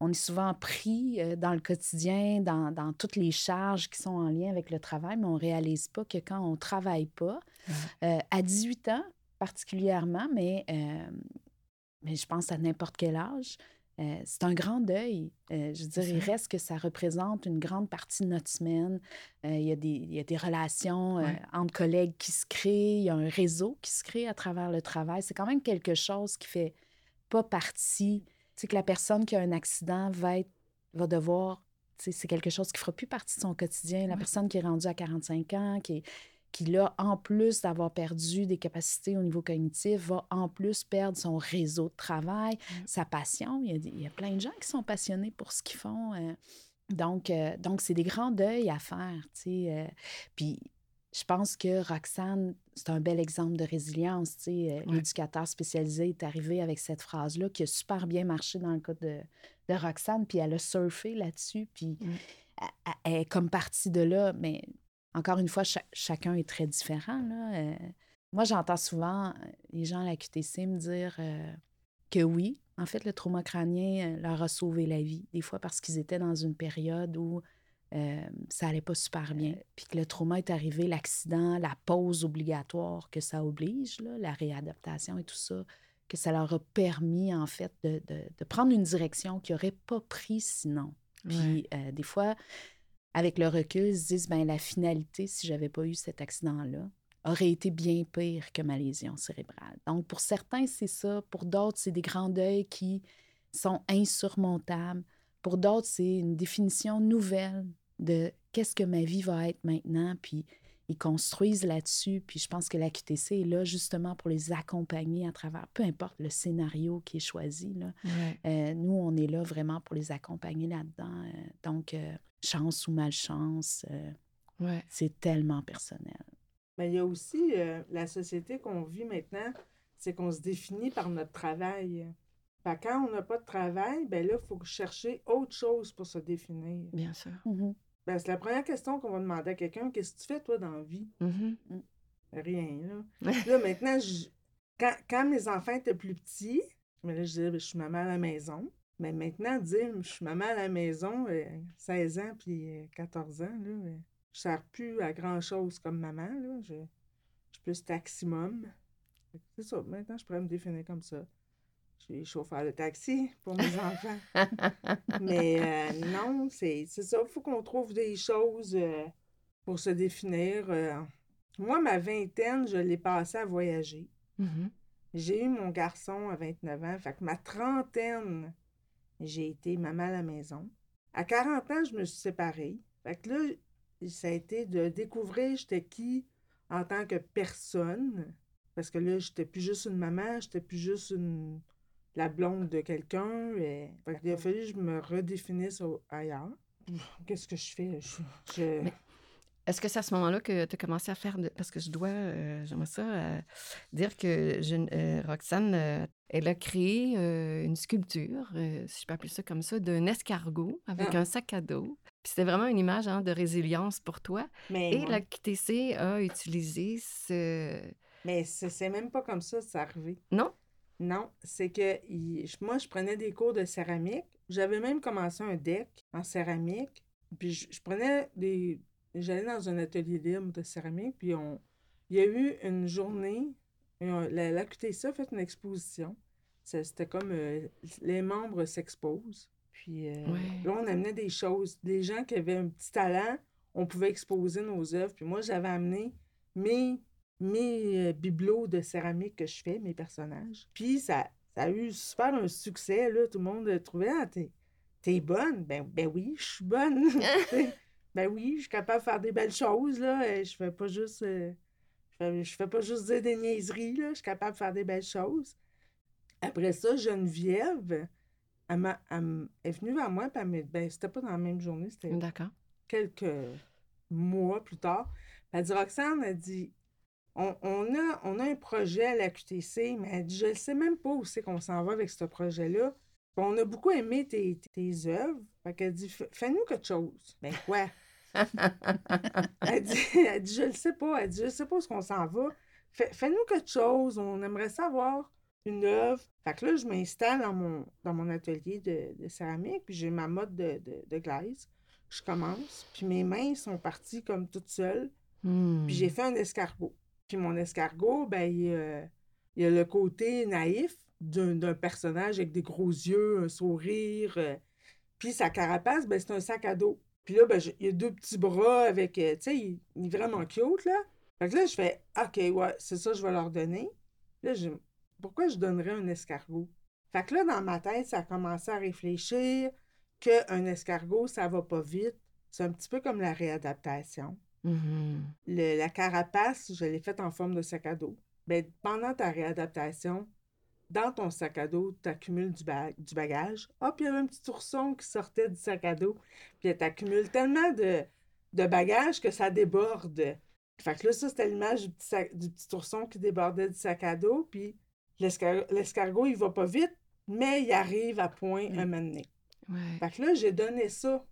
on est souvent pris euh, dans le quotidien, dans, dans, toutes les charges qui sont en lien avec le travail, mais on ne réalise pas que quand on ne travaille pas, euh, à 18 ans, particulièrement, mais, mais je pense à n'importe quel âge. Euh, c'est un grand deuil. Euh, je veux dire, il reste que ça représente une grande partie de notre semaine. il, y a des, il y a des relations entre collègues qui se créent, il y a un réseau qui se crée à travers le travail. C'est quand même quelque chose qui fait pas partie. Tu que la personne qui a un accident va, être, va devoir c'est quelque chose qui ne fera plus partie de son quotidien. La personne qui est rendue à 45 ans, qui, qui là, en plus d'avoir perdu des capacités au niveau cognitif, va en plus perdre son réseau de travail, sa passion. Il y, a, plein de gens qui sont passionnés pour ce qu'ils font. Euh. donc, euh, donc c'est des grands deuils à faire. Euh. puis je pense que Roxane, c'est un bel exemple de résilience. L'éducateur spécialisé est arrivé avec cette phrase-là qui a super bien marché dans le cas de, de Roxane, puis elle a surfé là-dessus, puis mmh. elle, est comme partie de là. Mais encore une fois, chacun est très différent. Là. Euh. moi, j'entends souvent euh, les gens à la QTC me dire euh, que oui, en fait, le trauma crânien leur a sauvé la vie, des fois parce qu'ils étaient dans une période où ça allait pas super bien. Puis que le trauma est arrivé, l'accident, la pause obligatoire que ça oblige, là, la réadaptation et tout ça, que ça leur a permis, en fait, de, de, prendre une direction qu'ils n'auraient pas pris sinon. Puis, des fois, avec le recul, ils se disent, ben la finalité, si j'avais pas eu cet accident-là, aurait été bien pire que ma lésion cérébrale. Donc, pour certains, c'est ça. Pour d'autres, c'est des grands deuils qui sont insurmontables. Pour d'autres, c'est une définition nouvelle de qu'est-ce que ma vie va être maintenant, puis ils construisent là-dessus. Puis je pense que la QTC est là justement pour les accompagner à travers, peu importe le scénario qui est choisi. Là. Euh, nous, on est là vraiment pour les accompagner là-dedans. Euh, donc, euh, chance ou malchance, ouais. c'est tellement personnel. Mais il y a aussi la société qu'on vit maintenant, c'est qu'on se définit par notre travail. quand on n'a pas de travail, ben là, il faut chercher autre chose pour se définir. Bien sûr. Mm-hmm. Ben, c'est la première question qu'on va demander à quelqu'un. Qu'est-ce que tu fais, toi, dans la vie? Mm-hmm. Mm. Rien, là. là, maintenant, quand, quand, mes enfants étaient plus petits, mais là, je disais, ben, je suis maman à la maison. Mais maintenant, dire, je suis maman à la maison, 16 euh, ans puis 14 euh, ans, là, euh, je ne sers plus à grand-chose comme maman, là. Je, je suis plus taximum. C'est ça, maintenant, je pourrais me définir comme ça. Je suis chauffeur de taxi pour mes enfants. Mais euh, non, c'est ça. Il faut qu'on trouve des choses euh, pour se définir. Euh. moi, ma vingtaine, je l'ai passée à voyager. Mm-hmm. J'ai eu mon garçon à 29 ans. Fait que ma trentaine, j'ai été maman à la maison. À 40 ans, je me suis séparée. Fait que là, ça a été de découvrir j'étais qui en tant que personne. Parce que là, j'étais plus juste une maman, j'étais plus juste une la blonde de quelqu'un. Et... Il a fallu que je me redéfinisse ailleurs. Qu'est-ce que je fais? Est-ce que c'est à ce moment-là que tu as commencé à faire... Parce que je dois, euh, j'aimerais ça, euh, dire que je, euh, Roxane, elle a créé une sculpture, si je peux appeler ça comme ça, d'un escargot avec ah. un sac à dos. Puis c'était vraiment une image hein, de résilience pour toi. Et la QTC a utilisé ce... Mais c'est même pas comme ça, c'est arrivé. Non? Non, c'est que moi, je prenais des cours de céramique. J'avais même commencé un deck en céramique. Puis je, prenais des. J'allais dans un atelier libre de céramique, puis on, il y a eu une journée. la, la QTC a fait une exposition. C'était comme euh, les membres s'exposent. Puis euh, là, on amenait des choses. Des gens qui avaient un petit talent, on pouvait exposer nos œuvres. Puis moi, j'avais amené mes mes euh, bibelots de céramique que je fais, mes personnages. Puis ça, ça a eu super un succès, là. Tout le monde trouvait, ah, t'es, bonne. Ben, ben oui, je suis bonne. ben oui, je suis capable de faire des belles choses, là. Je fais pas juste... Euh, je, fais, pas juste dire des niaiseries, là. Je suis capable de faire des belles choses. Après ça, Geneviève, elle, est venue vers moi, puis elle m'a ben, c'était pas dans la même journée, c'était quelques mois plus tard. Elle dit, Roxane, elle dit, on, a, on a un projet à la QTC, mais je ne sais même pas où c'est qu'on s'en va avec ce projet-là. On a beaucoup aimé tes, tes œuvres. Fait qu'elle dit Fais-nous quelque chose. Ben quoi? elle, dit, Je ne sais pas. Elle dit Je ne sais pas où qu'on s'en va. Fais-nous quelque chose. On aimerait savoir une œuvre. Fait que là, je m'installe dans mon, dans mon atelier de, céramique, puis j'ai ma mode de, de, glaise. Je commence, puis mes mains sont parties comme toutes seules. Puis j'ai hmm. fait un escargot. Puis mon escargot, ben, il, euh, il y a le côté naïf d'un personnage avec des gros yeux, un sourire. euh, puis sa carapace, ben, c'est un sac à dos. Puis là, ben, je- il y a deux petits bras avec, euh, tu sais, il, il est vraiment cute, là. Fait que là, je fais, OK, ouais, c'est ça, je vais leur donner. Là, je, pourquoi je donnerais un escargot? Fait que là, dans ma tête, ça a commencé à réfléchir qu'un escargot, ça va pas vite. C'est un petit peu comme la réadaptation. Mhm. Le- la carapace, je l'ai faite en forme de sac à dos. Ben, pendant ta réadaptation, dans ton sac à dos, tu accumules du, ba- du bagage. Hop, il y avait un petit ourson qui sortait du sac à dos. Puis tu accumules tellement de, de bagages que ça déborde. Fait que là, ça, c'était l'image du du petit ourson qui débordait du sac à dos. Puis l'escar- l'escargot, il va pas vite, mais il arrive à point un moment donné. Ouais. Fait que là, j'ai donné ça.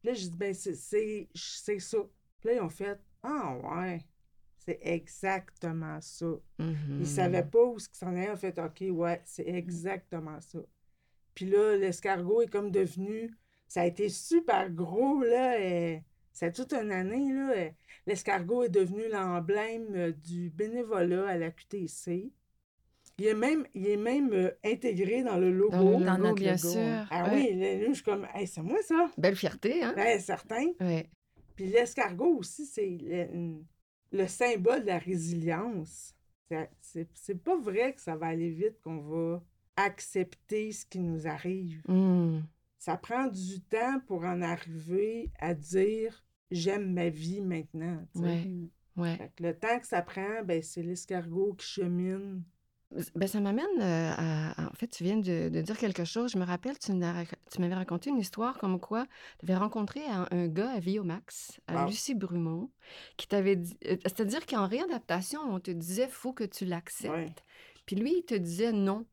Puis là, j'ai dit, ben, c'est ça. Puis là, ils ont fait, ah ouais, c'est exactement ça. Mhm. Ils savaient pas où ce s'en. Ils ont fait, OK, ouais, c'est exactement ça. Puis là, l'escargot est comme devenu, ça a été super gros, là. et c'est toute une année, là. et L'escargot est devenu l'emblème euh, du bénévolat à la QTC. Il est même, il est même euh, intégré dans le logo. Dans le Dans logo, notre bien logo, sûr. Ah Ouais. oui, là, là, je suis comme, hey, c'est moi ça. Belle fierté, hein? Ben, certain. Ouais. Puis l'escargot aussi, c'est le, le symbole de la résilience. C'est- pas vrai que ça va aller vite, qu'on va accepter ce qui nous arrive. Mhm. Ça prend du temps pour en arriver à dire j'aime ma vie maintenant. Ouais. Ouais. Le temps que ça prend, ben, c'est l'escargot qui chemine. Ben, ça m'amène euh, à, à- En fait, tu viens de, de dire quelque chose. Je me rappelle, tu m'avais raconté une histoire comme quoi tu avais rencontré un, un gars à Viomax, à. Lucie Brumont, qui t'avait dit. euh, C'est-à-dire qu'en réadaptation, on te disait faut que tu l'acceptes. Ouais. Puis lui, il te disait non.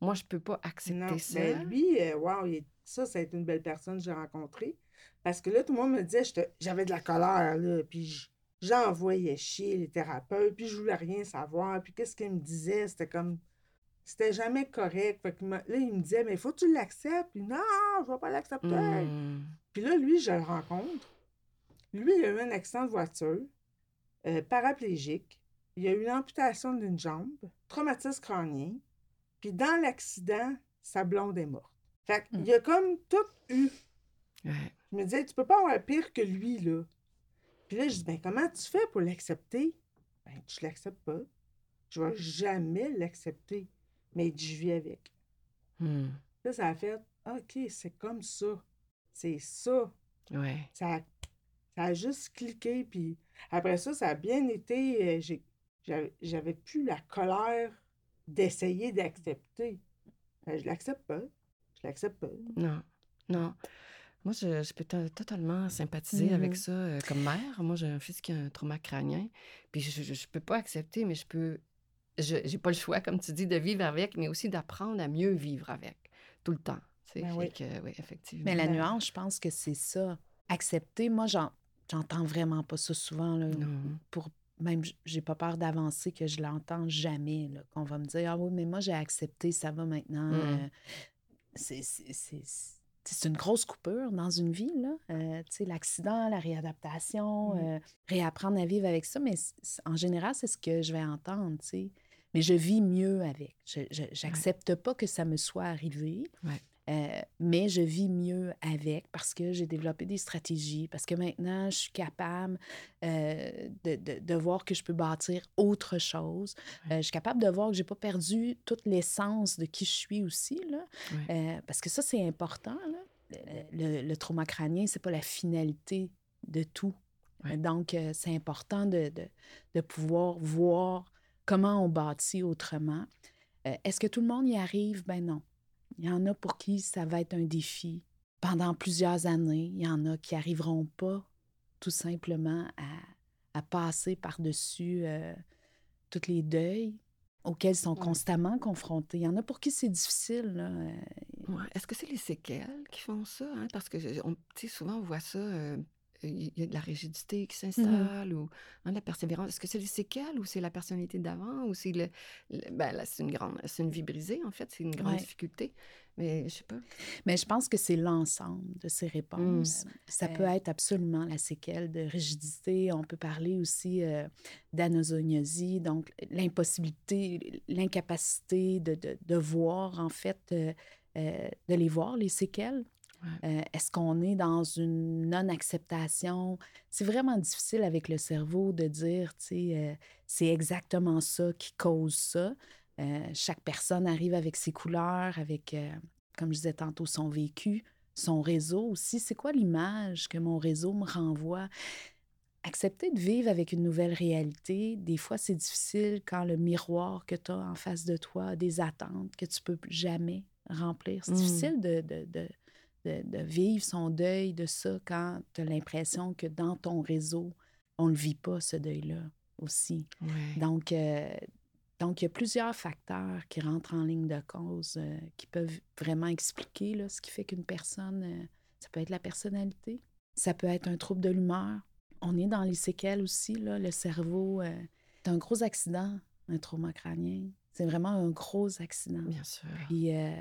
Moi, je peux pas accepter Non, ça. ben lui, euh, wow, est- ça, ça a été une belle personne que j'ai rencontrée. Parce que là, tout le monde me disait, j'avais de la colère, là, puis j'envoyais chier les thérapeutes, puis je voulais rien savoir, puis qu'est-ce qu'ils me disaient, c'était comme, c'était jamais correct. Fait que là, il me disait, mais faut que tu l'acceptes. Puis non, je vais pas l'accepter. Hmm. Puis là, lui, je le rencontre. Lui, il a eu un accident de voiture, euh, paraplégique. Il a eu une amputation d'une jambe, traumatisme crânien. Puis dans l'accident, sa blonde est morte. Fait qu'il a comme tout eu. Ouais. Je me disais, tu peux pas avoir pire que lui, là. Puis là, je dis, ben comment tu fais pour l'accepter? Ben, je l'accepte pas. Je vais jamais l'accepter. Mais je vis avec. Hmm. Là, ça a fait, OK, c'est comme ça. C'est ça. Ouais. Ça a, ça a juste cliqué, puis après ça, ça a bien été. euh, j'avais plus la colère d'essayer d'accepter. Ben, je l'accepte pas. Je l'accepte pas. Non, non. Moi, je, je peux to- totalement sympathiser avec Mhm. ça euh, comme mère. Moi, j'ai un fils qui a un trauma crânien. Puis je, je, je peux pas accepter, mais je peux. Je j'ai pas le choix, comme tu dis, de vivre avec, mais aussi d'apprendre à mieux vivre avec. Tout le temps. tu sais. Ben oui. que, oui, effectivement. Mais la Ben- nuance, je pense que c'est ça. Accepter, moi, j'en- j'entends vraiment pas ça souvent. Là, Non. pour même, j'ai pas peur d'avancer que je l'entends jamais. là, Qu'on va me dire, ah oui, mais moi, j'ai accepté, ça va maintenant. Mm. Euh, c'est- c'est- une grosse coupure dans une vie, là. Euh, tu sais, l'accident, la réadaptation, Mm. euh, réapprendre à vivre avec ça. Mais en général, c'est ce que je vais entendre, tu sais. Mais je vis mieux avec. Je n'accepte pas que ça me soit arrivé. Ouais. Euh, mais je vis mieux avec parce que j'ai développé des stratégies, parce que maintenant, je suis capable euh, de, de- de voir que je peux bâtir autre chose. Euh, je suis capable de voir que j'ai pas perdu toute l'essence de qui je suis aussi, là. Parce que ça, c'est important, là. Le, le- trauma crânien, c'est pas la finalité de tout. Ouais. Donc, euh, c'est important de, de- de pouvoir voir comment on bâtit autrement. Euh, Est-ce que tout le monde y arrive? Ben non. Il y en a pour qui ça va être un défi pendant plusieurs années. Il y en a qui arriveront pas tout simplement à, à passer par-dessus euh, tous les deuils auxquels ils sont constamment confrontés. Il y en a pour qui c'est difficile. là. Ouais. Est-ce que c'est les séquelles qui font ça? hein? Parce que on- souvent, on voit ça. euh, Il y a de la rigidité qui s'installe ou hein, de la persévérance. Est-ce que c'est les séquelles ou c'est la personnalité d'avant ou c'est le, le- ben là, c'est une grande, c'est une vie brisée en fait, c'est une grande Ouais. difficulté. mais je sais pas. Mais je pense que c'est l'ensemble de ces réponses. Ça peut être absolument la séquelle de rigidité. On peut parler aussi euh, d'anosognosie, donc l'impossibilité, l'incapacité de, de, de voir, en fait, euh, euh, de les voir, les séquelles. Euh, Est-ce qu'on est dans une non-acceptation? C'est vraiment difficile avec le cerveau de dire, tu sais, euh, c'est exactement ça qui cause ça. Chaque personne arrive avec ses couleurs, avec, comme je disais tantôt, son vécu, son réseau aussi. C'est quoi l'image que mon réseau me renvoie? Accepter de vivre avec une nouvelle réalité, des fois, c'est difficile quand le miroir que tu as en face de toi a des attentes que tu peux jamais remplir. C'est Mm. difficile de, de, de, de, de vivre son deuil de ça quand tu as l'impression que dans ton réseau, on ne le vit pas, ce deuil-là aussi. Ouais. Donc, euh, donc, il y a plusieurs facteurs qui rentrent en ligne de cause, euh, qui peuvent vraiment expliquer là, ce qui fait qu'une personne, euh, ça peut être la personnalité, ça peut être un trouble de l'humeur. On est dans les séquelles aussi, là, le cerveau. c'est un gros accident, un trauma crânien. C'est vraiment un gros accident. Bien sûr. Puis euh,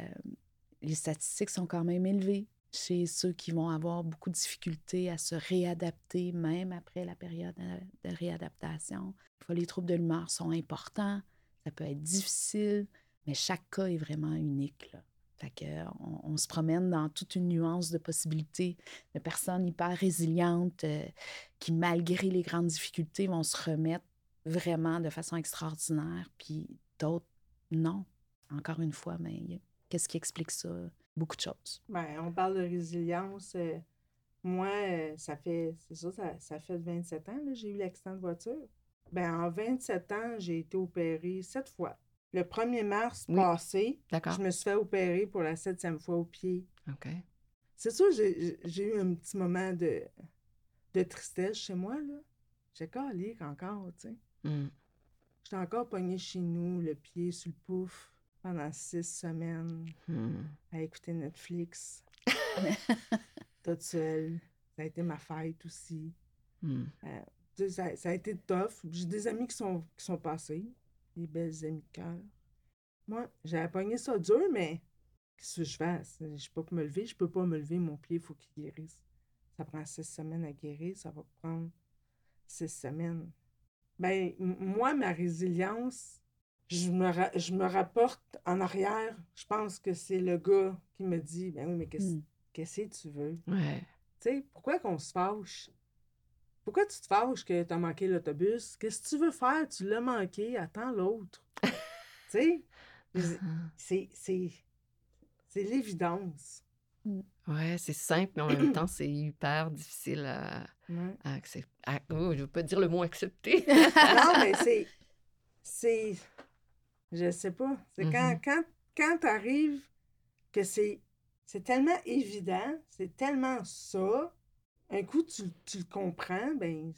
les statistiques sont quand même élevées chez ceux qui vont avoir beaucoup de difficultés à se réadapter, même après la période de, de réadaptation. Les troubles de l'humeur sont importants, ça peut être difficile, mais chaque cas est vraiment unique. Là. Fait que, euh, on, on se promène dans toute une nuance de possibilités de personnes hyper résilientes euh, qui, malgré les grandes difficultés, vont se remettre vraiment de façon extraordinaire, puis d'autres, non. Encore une fois, mais qu'est-ce qui explique ça? Beaucoup de choses. Ben, on parle de résilience. euh, moi, euh, ça fait, c'est ça, ça, ça fait 27 ans, j'ai eu l'accident de voiture. Ben, en 27 ans, j'ai été opérée sept fois. Le 1er mars Oui. passé, je me suis fait opérer pour la septième fois au pied. OK. C'est sûr, j'ai eu un petit moment de, de tristesse chez moi, là. J'ai calique encore, tu sais. Mm. J'étais encore pognée chez nous, le pied sur le pouf, pendant six semaines, Mm. à écouter Netflix. Toute seule. Ça a été ma fête aussi. Mm. Sais, Ça, ça a été tough. J'ai des amis qui sont, qui sont passés, des belles amies de cœur. Moi, j'avais pogné ça dur, mais qu'est-ce que je fais? Je peux pas me lever, je peux pas me lever, mon pied, il faut qu'il guérisse. Ça prend six semaines à guérir, ça va prendre six semaines. Ben, moi, ma résilience, je me, je me rapporte en arrière. Je pense que c'est le gars qui me dit, ben oui, mais qu'est-ce Mm. qu'est-ce que tu veux? Ouais. Tu sais, pourquoi qu'on se fâche? Pourquoi tu te fâches que tu as manqué l'autobus? Qu'est-ce que tu veux faire? Tu l'as manqué, attends l'autre. tu sais, Ah. c'est l'évidence. Ouais, c'est simple, mais en même temps, c'est hyper difficile à, Ouais. à accepter. Oh, je veux pas dire le mot accepter. non, mais c'est, c'est, je sais pas. C'est quand, Mhm. quand, quand tu arrives que c'est, c'est tellement évident, c'est tellement ça, un coup tu, tu le comprends, ben,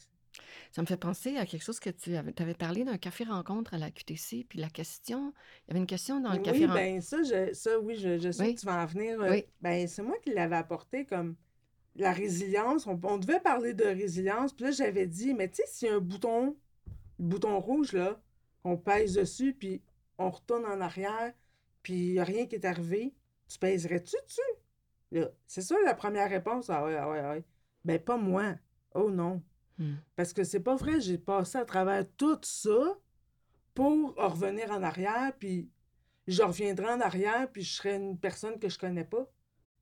Ça me fait penser à quelque chose que tu avais, avais parlé d'un café rencontre à la QTC, puis la question, il y avait une question dans le café Oui, rencontre. ben ça, je, ça, oui, je, je sais Oui. que tu vas en venir. euh, Oui. Ben, c'est moi qui l'avais apporté comme la résilience. On, on devait parler de résilience. Puis là, j'avais dit, mais tu sais, s'il y a un bouton, le bouton rouge, là, qu'on pèse dessus, puis on retourne en arrière, puis il n'y a rien qui est arrivé, tu pèserais-tu dessus? C'est ça la première réponse. Ah ouais, ah ouais, ah ouais. Ben, pas moi. Oh non. Hmm. Parce que c'est pas vrai, j'ai passé à travers tout ça pour revenir en arrière, puis je reviendrai en arrière, puis je serai une personne que je connais pas.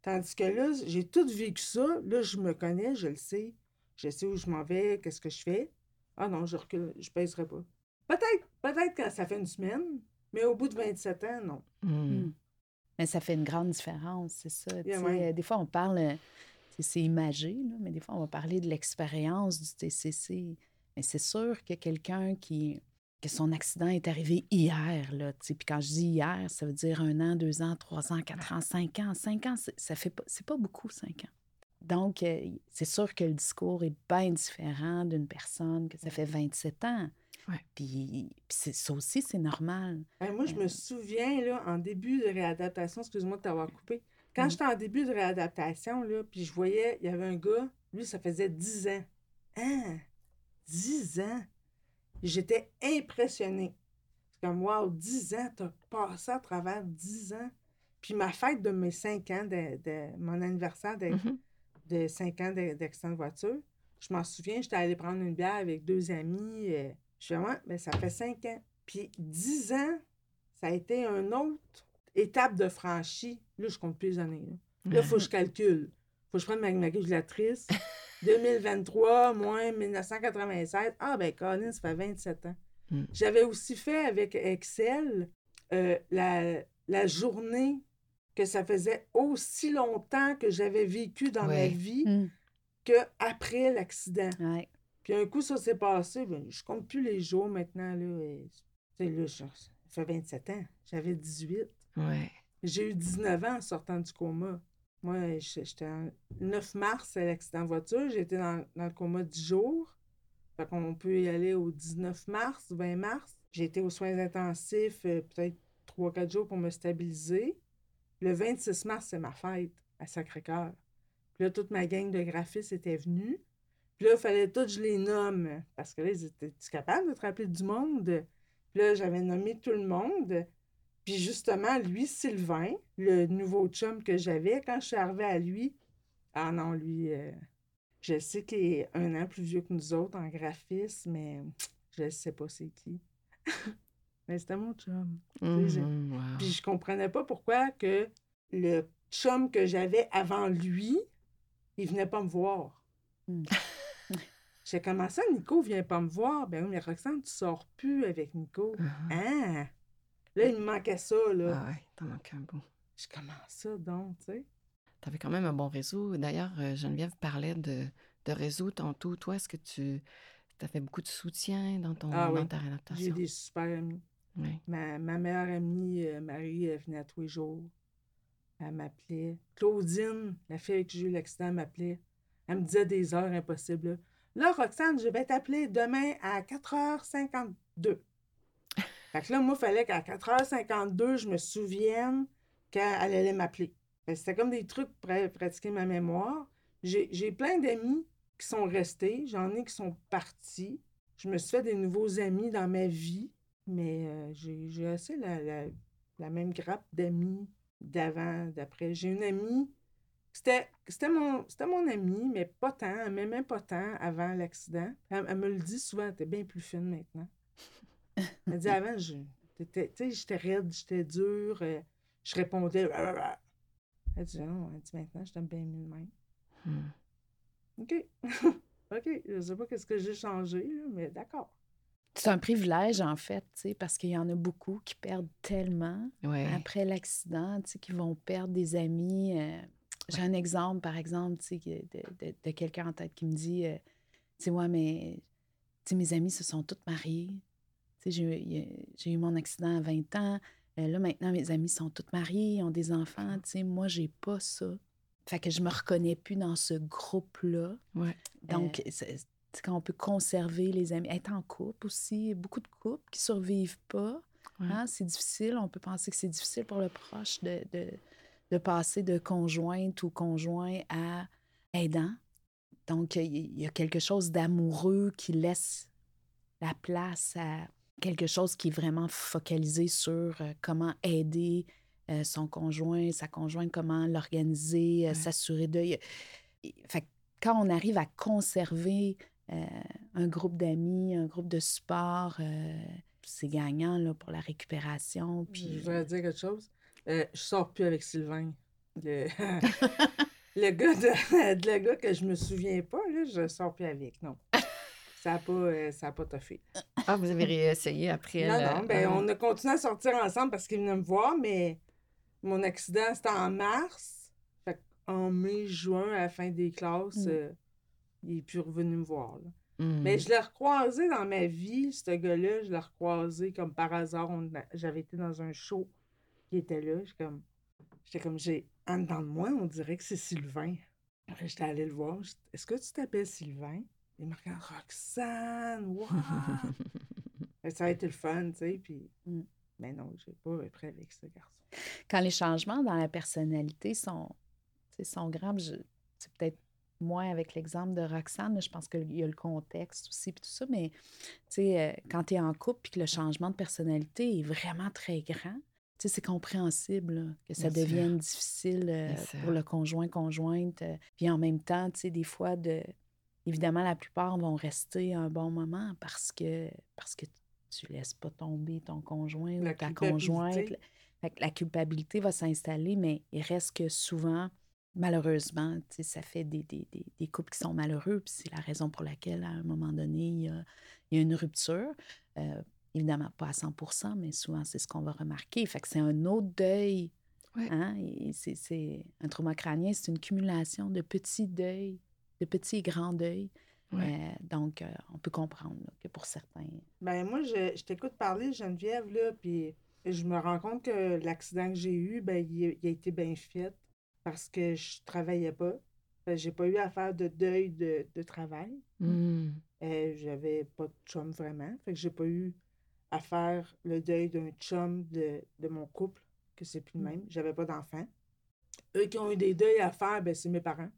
Tandis que là, j'ai tout vécu ça. Là, je me connais, je le sais. Je sais où je m'en vais, qu'est-ce que je fais. Ah non, je recule, je pèserai pas. Peut-être, peut-être quand ça fait une semaine, mais au bout de 27 ans, non. Hmm. Mm. Mais ça fait une grande différence, c'est ça. Yeah, ouais. Euh, Des fois, on parle, euh, c'est- imagé, là, mais des fois, on va parler de l'expérience du TCC. Mais c'est sûr que quelqu'un qui que son accident est arrivé hier, là, tu sais. Puis quand je dis hier, ça veut dire un an, deux ans, trois ans, quatre ans, cinq ans. Cinq ans, c'est- ça fait pas, c'est pas beaucoup, cinq ans. Donc, euh, c'est sûr que le discours est bien différent d'une personne que ça fait 27 ans. Ouais. Puis, puis ça aussi, c'est normal. Hey, moi, je me souviens, là, en début de réadaptation, excuse-moi de t'avoir coupé. Quand Mm. j'étais en début de réadaptation, là, puis je voyais, il y avait un gars, lui, ça faisait 10 ans. Hein? 10 ans? J'étais impressionnée. C'est comme, wow, 10 ans, t'as passé à travers 10 ans. Puis ma fête de mes cinq ans, de, de- mon anniversaire de, Mhm. de cinq ans de- d'accident de voiture, je m'en souviens, j'étais allée prendre une bière avec deux amis. euh, je fais, ouais, mais ça fait cinq ans. Puis dix ans, ça a été une autre étape de franchie. Là, je compte plus les années. Là, il faut que je calcule. faut que je prenne ma, ma calculatrice. 2023 moins 1996. Ah, ben, Colin, ça fait 27 ans. Mm. J'avais aussi fait avec Excel euh, la, la journée que ça faisait aussi longtemps que j'avais vécu dans ma vie Mm. qu'après l'accident. Ouais. Puis un coup, ça s'est passé. Ben, je compte plus les jours maintenant. Là, et, là, ça fait 27 ans. J'avais 18. J'ai eu 19 ans en sortant du coma. Moi, j'étais en 9 mars, c'est l'accident de voiture. Été dans, dans le coma 10 jours. Fait qu'on peut y aller au 19 mars, 20 mars. J'ai été aux soins intensifs euh, peut-être 3-4 jours pour me stabiliser. Le 26 mars, c'est ma fête à Sacré-Cœur. Puis là, toute ma gang de graphistes était venue. Puis là, il fallait tout que je les nomme. Parce que là, ils étaient -tu capable de te rappeler du monde? Puis là, j'avais nommé tout le monde. Puis justement, lui, Sylvain, le nouveau chum que j'avais, quand je suis arrivée à lui, ah non, lui, euh, je sais qu'il est un an plus vieux que nous autres en graphisme, mais je ne sais pas c'est qui. mais c'était mon chum. j'ai- Mhm, wow. Puis je comprenais pas pourquoi que le chum que j'avais avant lui, il venait pas me voir. J'ai commencé, Nico vient pas me voir. Ben oui, mais Roxane, tu sors plus avec Nico. Mhm. Ah! Là, il me manquait ça, là. Ah ouais, t'en manques un bout. Je commence ça, donc, tu sais. Tu avais quand même un bon réseau. D'ailleurs, euh, Geneviève parlait de, de réseau tantôt. Toi, est-ce que tu as fait beaucoup de soutien dans, ton, Ah oui, J'ai des super amis. Oui. Ma, ma meilleure amie, euh, Marie, elle venait à tous les jours. Elle m'appelait. Claudine, la fille avec qui j'ai eu l'accident, m'appelait. Elle me disait des heures impossibles. Là, Là, Roxane, je vais t'appeler demain à 4h52. Fait que là, moi, il fallait qu'à 4h52, je me souvienne qu'elle allait m'appeler. C'était comme des trucs pour pratiquer ma mémoire. J'ai plein d'amis qui sont restés. J'en ai qui sont partis. Je me suis fait des nouveaux amis dans ma vie. Mais euh, j'ai assez la, même grappe d'amis d'avant, d'après. J'ai une amie, c'était mon, mon amie, mais pas tant, elle m'aimait pas tant avant l'accident. Elle, elle me le dit souvent, t'es bien plus fine maintenant. Elle dit avant, je, t'étais- tu sais, j'étais raide, j'étais dure, euh, je répondais. Elle dit non, elle dit maintenant, je t'aime bien mieux de même. Hmm. OK. OK, je sais pas qu'est-ce que j'ai changé, là, mais d'accord. C'est un privilège, en fait, tu sais, parce qu'il y en a beaucoup qui perdent tellement Ouais. après l'accident, tu sais, qui vont perdre des amis. euh, J'ai un exemple, par exemple, tu sais, que- de, de- de quelqu'un en tête qui me dit, euh, tu sais, ouais, mais, tu sais, mes amis se sont toutes mariés. J'ai eu- mon accident à 20 ans. Euh, là, maintenant, mes amis sont toutes mariés, ils ont des enfants. Tu sais, moi, j'ai pas ça. Fait que je me reconnais plus dans ce groupe-là. Ouais. Donc, c'est quand on peut conserver les amis, être en couple aussi, beaucoup de couples qui survivent pas. Ouais. hein, c'est difficile, on peut penser que c'est difficile pour le proche de, de, de passer de conjointe ou conjoint à aidant. Donc, il y- il y a quelque chose d'amoureux qui laisse la place à quelque chose qui est vraiment focalisé sur euh, comment aider euh, son conjoint, sa conjointe, comment l'organiser, euh, Ouais. s'assurer de... il y a- il- Fait quand on arrive à conserver euh, un groupe d'amis, un groupe de support, euh, c'est gagnant là, pour la récupération. Je voudrais dire quelque chose. Euh, je sors plus avec Sylvain. Le, le gars de, de le gars que je me souviens pas, là, je sors plus avec, non. Ça n'a pas, euh, ça a pas toffé. Ah, vous avez réessayé après Non, non, ben, on a continué à sortir ensemble parce qu'il venait me voir, mais mon accident, c'était en mars. Fait en mai, juin, à la fin des classes, Mm. euh, il est plus revenu me voir. Hmm. Mais je l'ai recroisé dans ma vie, ce gars-là, je l'ai recroisé comme par hasard. J'avais été dans un show qui était là. J'étais comme, j'étais comme, j'ai, en dedans de moi, on dirait que c'est Sylvain. Après, j'étais allée le voir. Est-ce que tu t'appelles Sylvain? Il me regarde, Roxane, wow! Que ça a été le fun, tu sais, puis... Mm. Mais non, j'ai pas prêt avec ce garçon. quand les changements dans la personnalité sont, tu sais, sont grands, je- c'est peut-être moins avec l'exemple de Roxane, je pense qu'il y a le contexte aussi, puis tout ça, mais tu sais, euh, quand tu es en couple puis que le changement de personnalité est vraiment très grand, Tu sais, c'est compréhensible là, que ça Bien sûr. devienne difficile euh, pour le conjoint, conjointe. euh, puis en même temps, tu sais, des fois, de... évidemment, la plupart vont rester un bon moment parce que, parce que tu laisses pas tomber ton conjoint La ou ta conjointe. Fait que la culpabilité va s'installer, mais il reste que souvent, malheureusement, ça fait des, des, des, des couples qui sont malheureux, puis c'est la raison pour laquelle, à un moment donné, il y a, il y a une rupture. Euh, évidemment, pas à 100% mais souvent, c'est ce qu'on va remarquer. Fait que c'est un autre deuil. Ouais. Hein? C'est- Un trauma crânien, c'est une cumulation de petits deuils, de petits et grands deuils. Ouais. Euh, donc, euh, on peut comprendre là, que pour certains... Ben moi, je, je t'écoute parler, Geneviève, là, puis je me rends compte que l'accident que j'ai eu, ben, il, a- il a été bien fait parce que je travaillais pas. Que J'ai pas eu à faire de deuil de, de travail. Hmm. Euh, J'avais pas de chum vraiment. Fait que j'ai pas eu à faire le deuil d'un chum de, de mon couple, que c'est plus le Mm. même. J'avais pas d'enfants. Eux qui ont eu des deuils à faire, ben, c'est mes parents.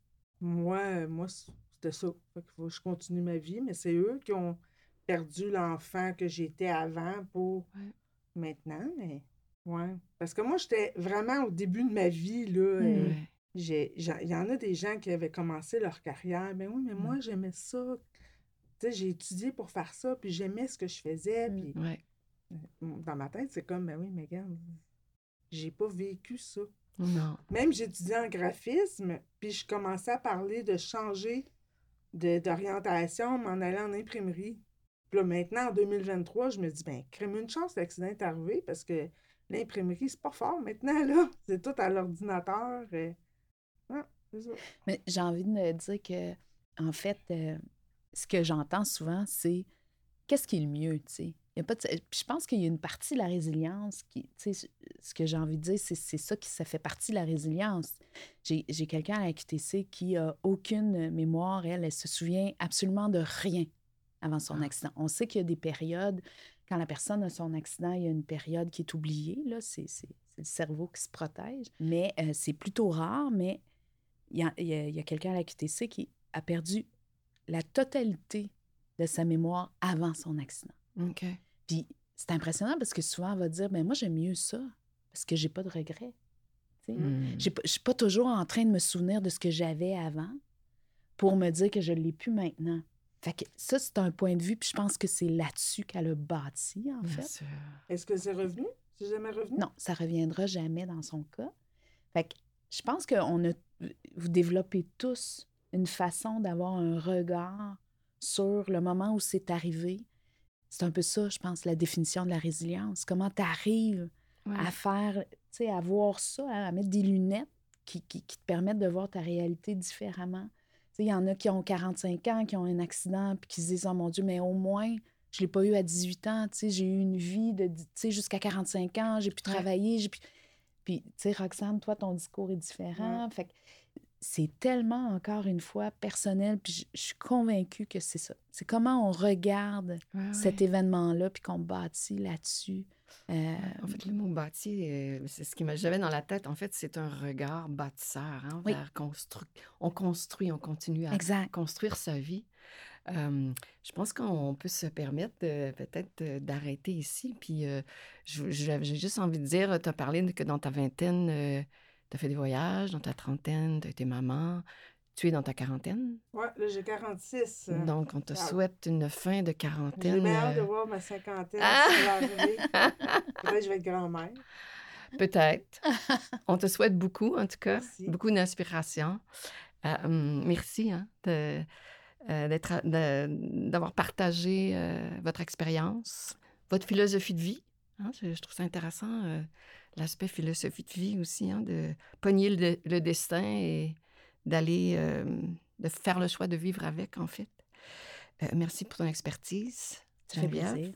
Moi, euh, moi c'était ça. Fait qu'il faut que je continue ma vie, mais c'est eux qui ont perdu l'enfant que j'étais avant pour Ouais. maintenant. Mais ouais. Parce que moi, j'étais vraiment au début de ma vie, là. euh, Il y en a des gens qui avaient commencé leur carrière. Ben oui, mais moi, j'aimais ça. Tu sais, j'ai étudié pour faire ça, puis j'aimais ce que je faisais. Puis Ouais. euh, dans ma tête, c'est comme, ben oui, mais regarde, j'ai pas vécu ça. Non. Même j'étudiais en graphisme, puis je commençais à parler de changer de- d'orientation, m'en aller en imprimerie. Puis là, maintenant, en 2023, je me dis, ben, crème une chance l'accident est arrivé parce que l'imprimerie, c'est pas fort maintenant, là. C'est tout à l'ordinateur. euh. Ah. Mais j'ai envie de me dire que, en fait, euh, ce que j'entends souvent, c'est qu'est-ce qui est le mieux, tu sais? Il y a pas de- Puis je pense qu'il y a une partie de la résilience qui, tu sais, ce que j'ai envie de dire, c'est c'est ça qui ça fait partie de la résilience. J'ai j'ai quelqu'un à la QTC qui a aucune mémoire, elle, elle se souvient absolument de rien avant son Ah. accident. On sait qu'il y a des périodes, quand la personne a son accident, il y a une période qui est oubliée, là, c'est c'est- c'est le cerveau qui se protège. Mais euh, c'est plutôt rare, mais il y a, y a quelqu'un à la QTC qui a perdu la totalité de sa mémoire avant son accident. OK. Puis c'est impressionnant parce que souvent, elle va dire ben moi, j'aime mieux ça parce que j'ai pas de regrets. Pas- Je suis pas toujours en train de me souvenir de ce que j'avais avant pour me dire que je l'ai plus maintenant. Fait que ça, c'est un point de vue, puis je pense que c'est là-dessus qu'elle a bâti, en Bien fait. Est-ce que c'est revenu? C'est jamais revenu? Non, ça reviendra jamais dans son cas. Fait que je pense que on a, vous développez tous une façon d'avoir un regard sur le moment où c'est arrivé. C'est un peu ça, je pense, la définition de la résilience. Comment tu arrives Ouais. à faire, tu sais, à voir ça, à mettre des lunettes qui, qui- qui te permettent de voir ta réalité différemment? Tu sais, il y en a qui ont 45 ans, qui ont un accident, puis qui se disent, oh mon Dieu, mais au moins, je ne l'ai pas eu à 18 ans, tu sais, j'ai eu une vie de, tu sais, jusqu'à 45 ans, j'ai pu Ouais. travailler, j'ai pu... Puis, tu sais, Roxane, toi, ton discours est différent. Fait que c'est tellement, encore une fois, personnel, puis je, je suis convaincue que c'est ça. C'est comment on regarde Ouais, cet ouais. événement-là, puis qu'on bâtit là-dessus. Euh, En fait, le mot bâti, euh, c'est ce qui m'a- j'avais dans la tête. En fait, c'est un regard bâtisseur hein, Oui. vers constru- On construit, on continue à exact. construire sa vie. Euh, je pense qu'on peut se permettre peut-être euh, d'arrêter ici. Puis euh, j'ai juste envie de dire, tu as parlé que dans ta vingtaine, tu as fait des voyages, dans ta trentaine, tu as été maman, tu es dans ta quarantaine? Ouais, là, j'ai 46. euh, Donc, on te wow. souhaite une fin de J'ai quarantaine. bien hâte de euh, voir ma cinquantaine. Ah! Peut-être je vais être grand-mère. Peut-être. On te souhaite beaucoup, en tout cas. Merci. Beaucoup d'inspiration. Euh, hum, merci hein, d'avoir partagé euh, votre expérience, votre philosophie de vie. hein. je, je trouve ça intéressant, l'aspect philosophie de vie aussi, hein, de pogner le, le destin et d'aller, euh, de faire le choix de vivre avec, en fait. Euh, merci pour ton expertise, Ça fait Geneviève. plaisir.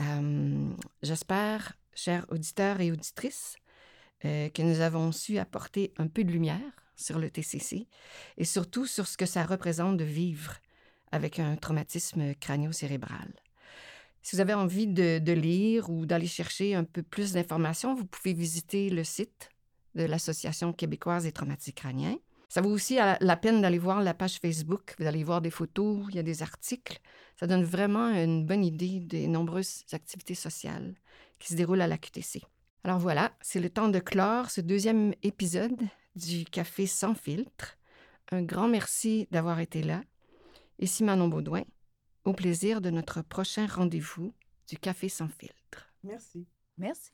Euh, J'espère, chers auditeurs et auditrices, que nous avons su apporter un peu de lumière sur le TCC et surtout sur ce que ça représente de vivre avec un traumatisme crânio-cérébral. Si vous avez envie de, lire ou d'aller chercher un peu plus d'informations, vous pouvez visiter le site de l'Association québécoise des traumatismes crâniens. Ça vaut aussi la la peine d'aller voir la page Facebook. Vous allez voir des photos, il y a des articles. Ça donne vraiment une bonne idée des nombreuses activités sociales qui se déroulent à la QTC. Alors voilà, c'est le temps de clore ce deuxième épisode du Café sans filtre. Un grand merci d'avoir été là. Ici Manon Baudouin, au plaisir de notre prochain rendez-vous du Café sans filtre. Merci. Merci.